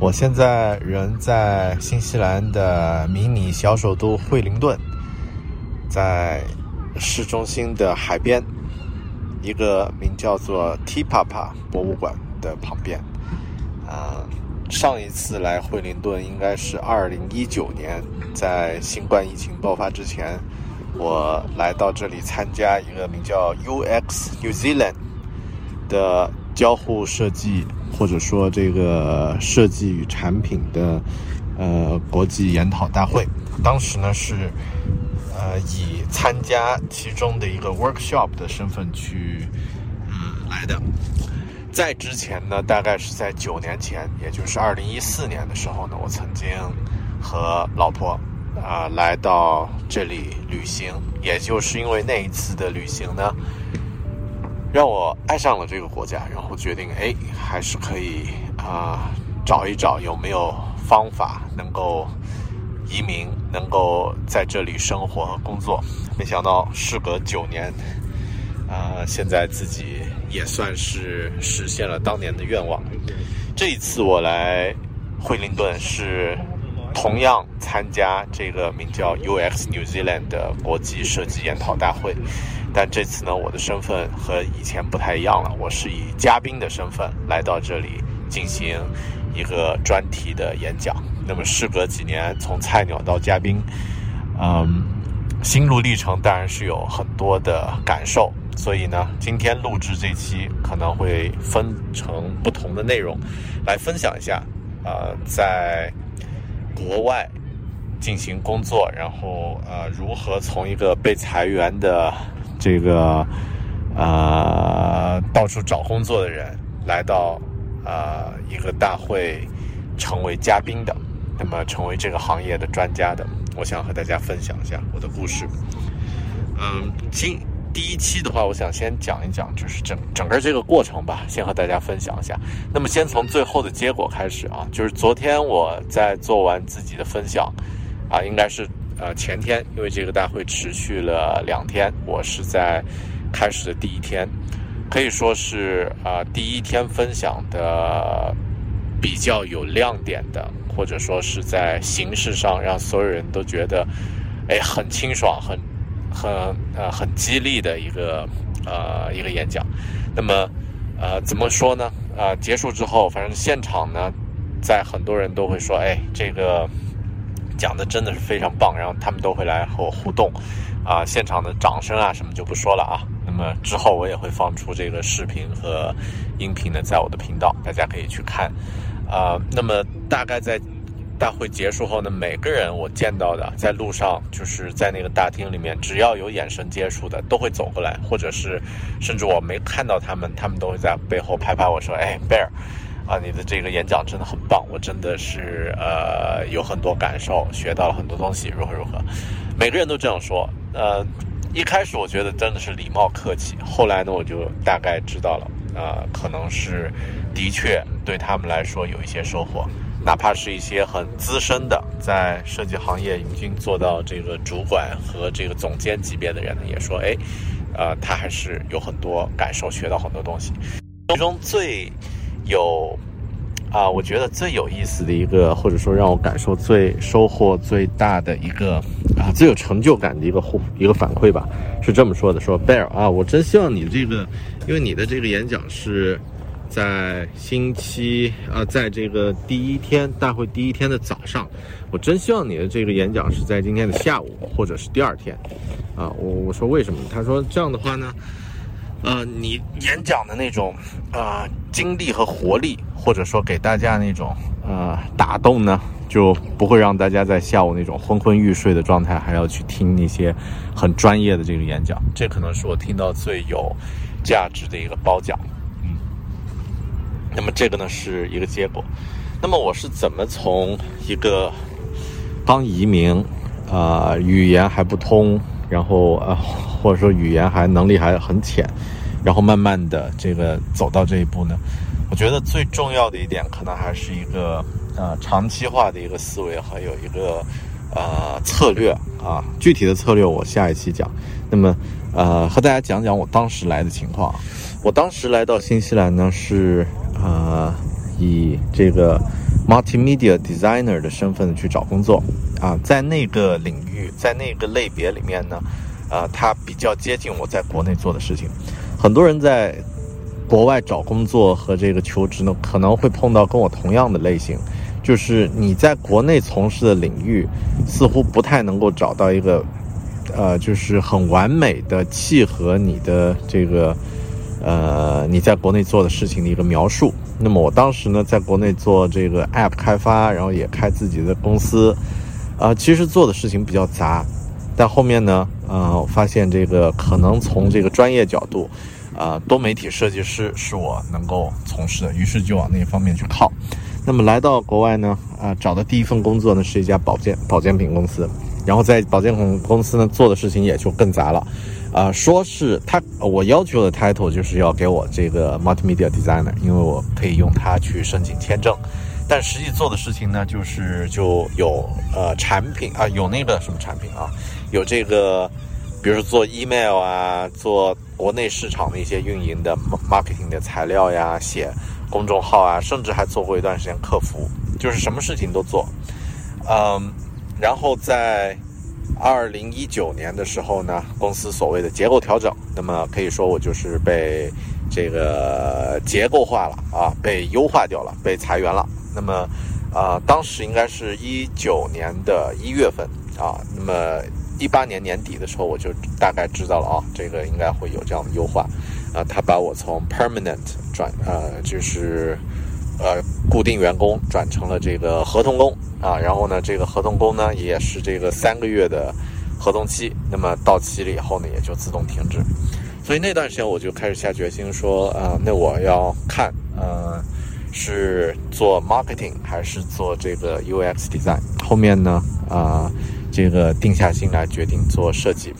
我现在人在新西兰的迷你小首都惠灵顿，在市中心的海边，一个名叫做 T Papa 博物馆的旁边。啊，上一次来惠灵顿应该是二零一九年，在新冠疫情爆发之前，我来到这里参加一个名叫 UX New Zealand 的交互设计。或者说这个设计与产品的呃国际研讨大会，当时呢是呃以参加其中的一个 workshop 的身份去嗯来的。在之前呢，大概是在九年前，也就是二零一四年的时候呢，我曾经和老婆啊来到这里旅行，也就是因为那一次的旅行呢。让我爱上了这个国家，然后决定，哎，还是可以啊，找一找有没有方法能够移民，能够在这里生活和工作。没想到事隔九年，啊，现在自己也算是实现了当年的愿望。这一次我来惠灵顿是同样参加这个名叫 UX New Zealand 的国际设计研讨大会。但这次呢，我的身份和以前不太一样了。我是以嘉宾的身份来到这里进行一个专题的演讲。那么，事隔几年，从菜鸟到嘉宾，嗯，心路历程当然是有很多的感受。所以呢，今天录制这期可能会分成不同的内容来分享一下。呃，在国外进行工作，然后呃，如何从一个被裁员的这个呃，到处找工作的人来到呃一个大会，成为嘉宾的，那么成为这个行业的专家的，我想和大家分享一下我的故事。嗯，今第一期的话，我想先讲一讲，就是整整个这个过程吧，先和大家分享一下。那么先从最后的结果开始啊，就是昨天我在做完自己的分享啊，应该是。呃，前天因为这个大会持续了两天，我是在开始的第一天，可以说是啊第一天分享的比较有亮点的，或者说是在形式上让所有人都觉得哎很清爽、很很呃很激励的一个呃一个演讲。那么呃怎么说呢？啊结束之后，反正现场呢，在很多人都会说，哎这个。讲的真的是非常棒，然后他们都会来和我互动，啊，现场的掌声啊什么就不说了啊。那么之后我也会放出这个视频和音频呢，在我的频道，大家可以去看。啊，那么大概在大会结束后呢，每个人我见到的，在路上就是在那个大厅里面，只要有眼神接触的，都会走过来，或者是甚至我没看到他们，他们都会在背后拍拍我说：“哎，Bear。”啊，你的这个演讲真的很棒，我真的是呃有很多感受，学到了很多东西，如何如何，每个人都这样说。呃，一开始我觉得真的是礼貌客气，后来呢我就大概知道了，啊，可能是的确对他们来说有一些收获，哪怕是一些很资深的，在设计行业已经做到这个主管和这个总监级别的人呢，也说，哎，呃，他还是有很多感受，学到很多东西，其中最。有啊，我觉得最有意思的一个，或者说让我感受最收获最大的一个啊，最有成就感的一个互一个反馈吧，是这么说的：说 Bear 啊，我真希望你这个，因为你的这个演讲是在星期啊，在这个第一天大会第一天的早上，我真希望你的这个演讲是在今天的下午或者是第二天啊。我我说为什么？他说这样的话呢。呃，你演讲的那种啊精力和活力，或者说给大家那种呃打动呢，就不会让大家在下午那种昏昏欲睡的状态，还要去听那些很专业的这个演讲。这可能是我听到最有价值的一个褒奖。嗯，那么这个呢是一个结果。那么我是怎么从一个刚移民啊语言还不通，然后啊或者说语言还能力还很浅，然后慢慢的这个走到这一步呢？我觉得最重要的一点，可能还是一个呃长期化的一个思维，还有一个呃策略啊。具体的策略我下一期讲。那么呃和大家讲讲我当时来的情况。我当时来到新西兰呢，是呃以这个 multimedia designer 的身份去找工作啊，在那个领域，在那个类别里面呢，呃，它比较接近我在国内做的事情。很多人在。国外找工作和这个求职呢，可能会碰到跟我同样的类型，就是你在国内从事的领域，似乎不太能够找到一个，呃，就是很完美的契合你的这个，呃，你在国内做的事情的一个描述。那么我当时呢，在国内做这个 App 开发，然后也开自己的公司，啊，其实做的事情比较杂，但后面呢，呃，发现这个可能从这个专业角度。啊，多媒体设计师是我能够从事的，于是就往那方面去靠。那么来到国外呢，啊，找的第一份工作呢是一家保健保健品公司，然后在保健品公司呢做的事情也就更杂了。啊，说是他我要求的 title 就是要给我这个 multimedia designer，因为我可以用它去申请签证，但实际做的事情呢，就是就有呃产品啊，有那个什么产品啊，有这个。比如说做 email 啊，做国内市场的一些运营的 marketing 的材料呀，写公众号啊，甚至还做过一段时间客服，就是什么事情都做。嗯，然后在二零一九年的时候呢，公司所谓的结构调整，那么可以说我就是被这个结构化了啊，被优化掉了，被裁员了。那么啊，当时应该是一九年的一月份啊，那么。一八年年底的时候，我就大概知道了啊，这个应该会有这样的优化，啊，他把我从 permanent 转呃，就是呃固定员工转成了这个合同工啊，然后呢，这个合同工呢也是这个三个月的合同期，那么到期了以后呢，也就自动停止，所以那段时间我就开始下决心说，啊，那我要看，呃，是做 marketing 还是做这个 UX design，后面呢，啊。这个定下心来决定做设计，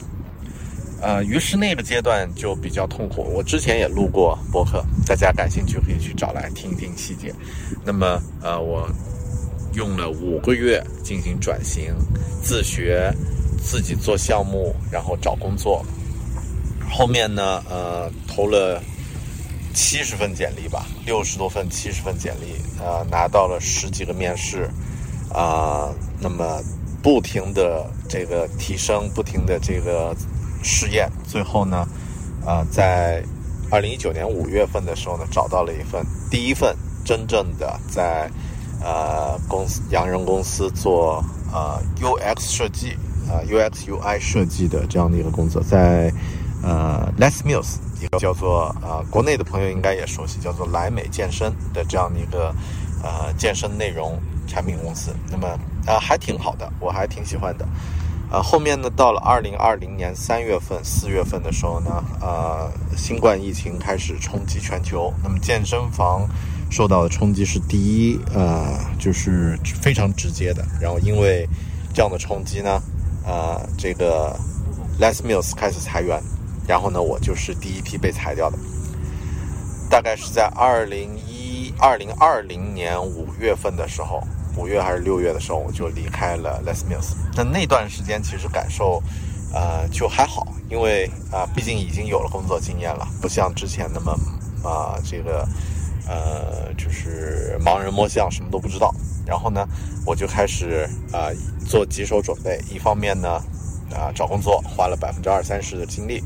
呃，于是那个阶段就比较痛苦。我之前也录过博客，大家感兴趣可以去找来听一听细节。那么，呃，我用了五个月进行转型，自学，自己做项目，然后找工作。后面呢，呃，投了七十份简历吧，六十多份，七十份简历，呃，拿到了十几个面试，啊，那么。不停的这个提升，不停的这个试验，最后呢，啊，在二零一九年五月份的时候呢，找到了一份第一份真正的在呃公司洋人公司做呃 UX 设计啊 UX UI 设计的这样的一个工作，在呃 Les Mills 一个叫做呃国内的朋友应该也熟悉，叫做莱美健身的这样的一个呃健身内容产品公司，那么。啊，还挺好的，我还挺喜欢的。啊，后面呢，到了二零二零年三月份、四月份的时候呢，呃，新冠疫情开始冲击全球，那么健身房受到的冲击是第一，呃，就是非常直接的。然后因为这样的冲击呢，呃，这个 Les Mills 开始裁员，然后呢，我就是第一批被裁掉的。大概是在二零一二零二零年五月份的时候。五月还是六月的时候，我就离开了 Les Mills。那那段时间其实感受，呃，就还好，因为啊，毕竟已经有了工作经验了，不像之前那么啊，这个呃，就是盲人摸象，什么都不知道。然后呢，我就开始啊做几手准备，一方面呢，啊找工作花了百分之二三十的精力。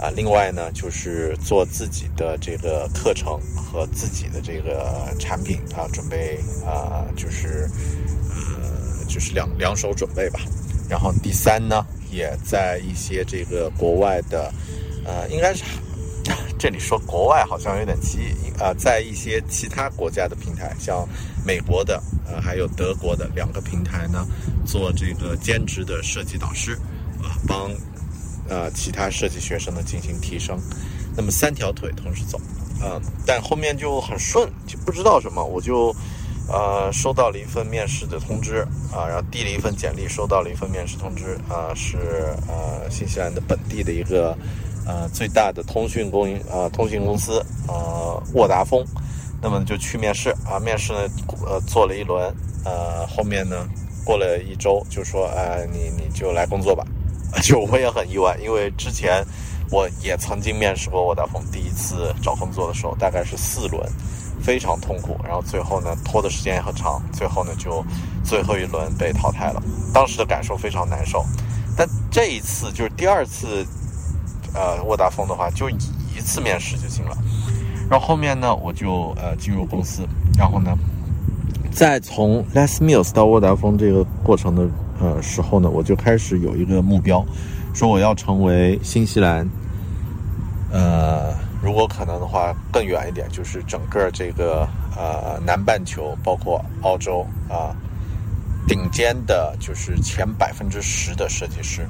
啊，另外呢，就是做自己的这个课程和自己的这个产品啊，准备啊，就是呃，就是两两手准备吧。然后第三呢，也在一些这个国外的，呃，应该是这里说国外好像有点奇啊，在一些其他国家的平台，像美国的呃，还有德国的两个平台呢，做这个兼职的设计导师啊，帮。呃，其他设计学生呢进行提升，那么三条腿同时走，啊，但后面就很顺，就不知道什么，我就呃，收到了一份面试的通知啊，然后递了一份简历，收到了一份面试通知啊，是呃新西兰的本地的一个呃最大的通讯公呃通讯公司呃沃达丰，那么就去面试啊，面试呢呃做了一轮，呃后面呢过了一周就说哎你你就来工作吧，就我也很意外，因为之前我也曾经面试过沃达丰，第一次找工作的时候大概是四轮。非常痛苦，然后最后呢拖的时间也很长，最后呢就最后一轮被淘汰了。当时的感受非常难受，但这一次就是第二次，呃，沃达丰的话就一次面试就行了。然后后面呢我就呃进入公司，然后呢再从 Les Mills 到沃达丰这个过程的呃时候呢，我就开始有一个目标，说我要成为新西兰，呃。如果可能的话，更远一点，就是整个这个呃南半球，包括澳洲啊，顶尖的，就是前百分之十的设计师。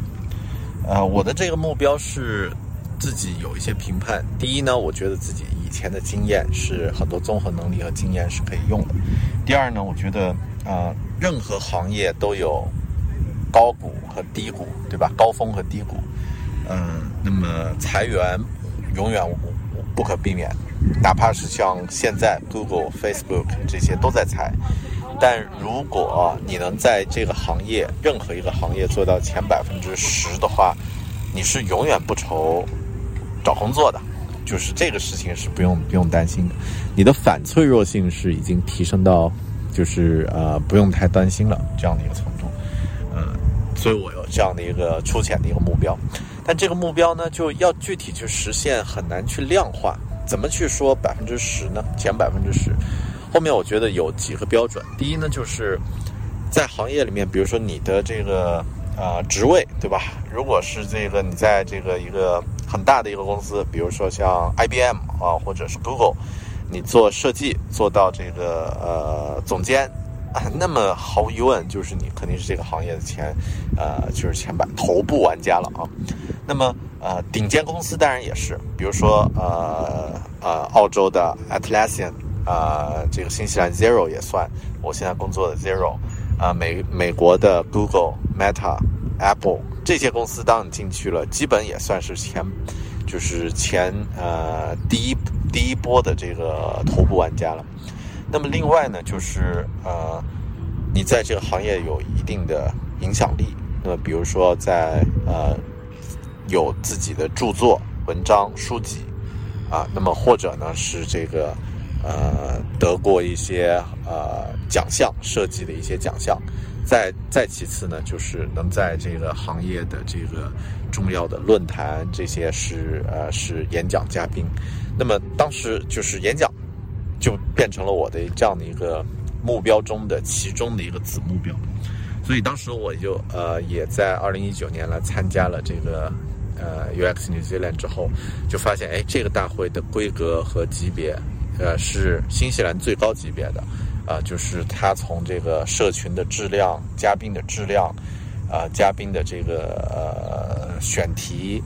呃，我的这个目标是自己有一些评判。第一呢，我觉得自己以前的经验是很多综合能力和经验是可以用的。第二呢，我觉得啊，任何行业都有高谷和低谷，对吧？高峰和低谷。嗯，那么裁员永远无。不可避免，哪怕是像现在 Google、Facebook 这些都在裁，但如果你能在这个行业任何一个行业做到前百分之十的话，你是永远不愁找工作的，就是这个事情是不用不用担心的。你的反脆弱性是已经提升到，就是呃不用太担心了这样的一个程度，嗯，所以我有这样的一个粗浅的一个目标。但这个目标呢，就要具体去实现，很难去量化。怎么去说百分之十呢？前百分之十，后面我觉得有几个标准。第一呢，就是在行业里面，比如说你的这个呃职位，对吧？如果是这个你在这个一个很大的一个公司，比如说像 IBM 啊，或者是 Google，你做设计做到这个呃总监。那么毫无疑问，就是你肯定是这个行业的前，呃，就是前百头部玩家了啊。那么，呃，顶尖公司当然也是，比如说，呃呃，澳洲的 Atlassian，啊，这个新西兰 Zero 也算，我现在工作的 Zero，啊，美美国的 Google、Meta、Apple 这些公司，当你进去了，基本也算是前，就是前呃第一第一波的这个头部玩家了。那么另外呢，就是呃，你在这个行业有一定的影响力。那么比如说在呃有自己的著作、文章、书籍啊，那么或者呢是这个呃得过一些呃奖项，设计的一些奖项。再再其次呢，就是能在这个行业的这个重要的论坛，这些是呃是演讲嘉宾。那么当时就是演讲。就变成了我的这样的一个目标中的其中的一个子目标，所以当时我就呃也在二零一九年来参加了这个呃 UX New Zealand 之后，就发现哎这个大会的规格和级别呃是新西兰最高级别的啊，就是它从这个社群的质量、嘉宾的质量啊、嘉宾的这个呃选题。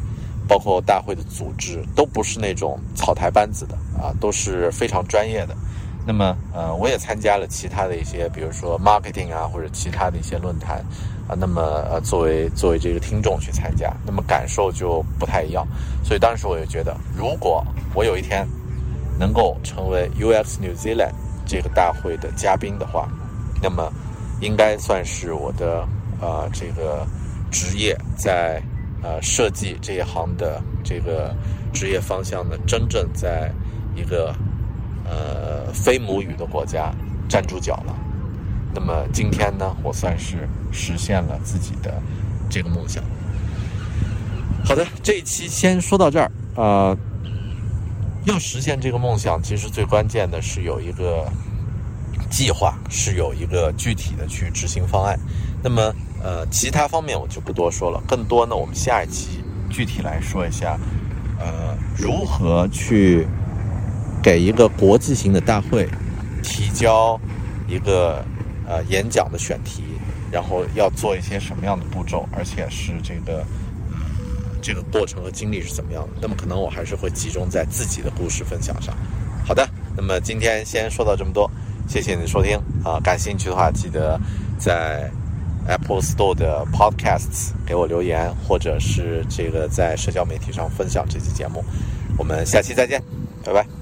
包括大会的组织都不是那种草台班子的啊，都是非常专业的。那么，呃，我也参加了其他的一些，比如说 marketing 啊，或者其他的一些论坛啊。那么，呃，作为作为这个听众去参加，那么感受就不太一样。所以当时我就觉得，如果我有一天能够成为 UX New Zealand 这个大会的嘉宾的话，那么应该算是我的呃这个职业在。呃，设计这一行的这个职业方向呢，真正在一个呃非母语的国家站住脚了。那么今天呢，我算是实现了自己的这个梦想。好的，这一期先说到这儿。呃，要实现这个梦想，其实最关键的是有一个计划，是有一个具体的去执行方案。那么。呃，其他方面我就不多说了。更多呢，我们下一期具体来说一下，呃，如何去给一个国际型的大会提交一个呃演讲的选题，然后要做一些什么样的步骤，而且是这个这个过程和经历是怎么样的。那么可能我还是会集中在自己的故事分享上。好的，那么今天先说到这么多。谢谢你的收听啊！感兴趣的话，记得在 Apple Store 的 Podcasts 给我留言，或者是这个在社交媒体上分享这期节目。我们下期再见，拜拜。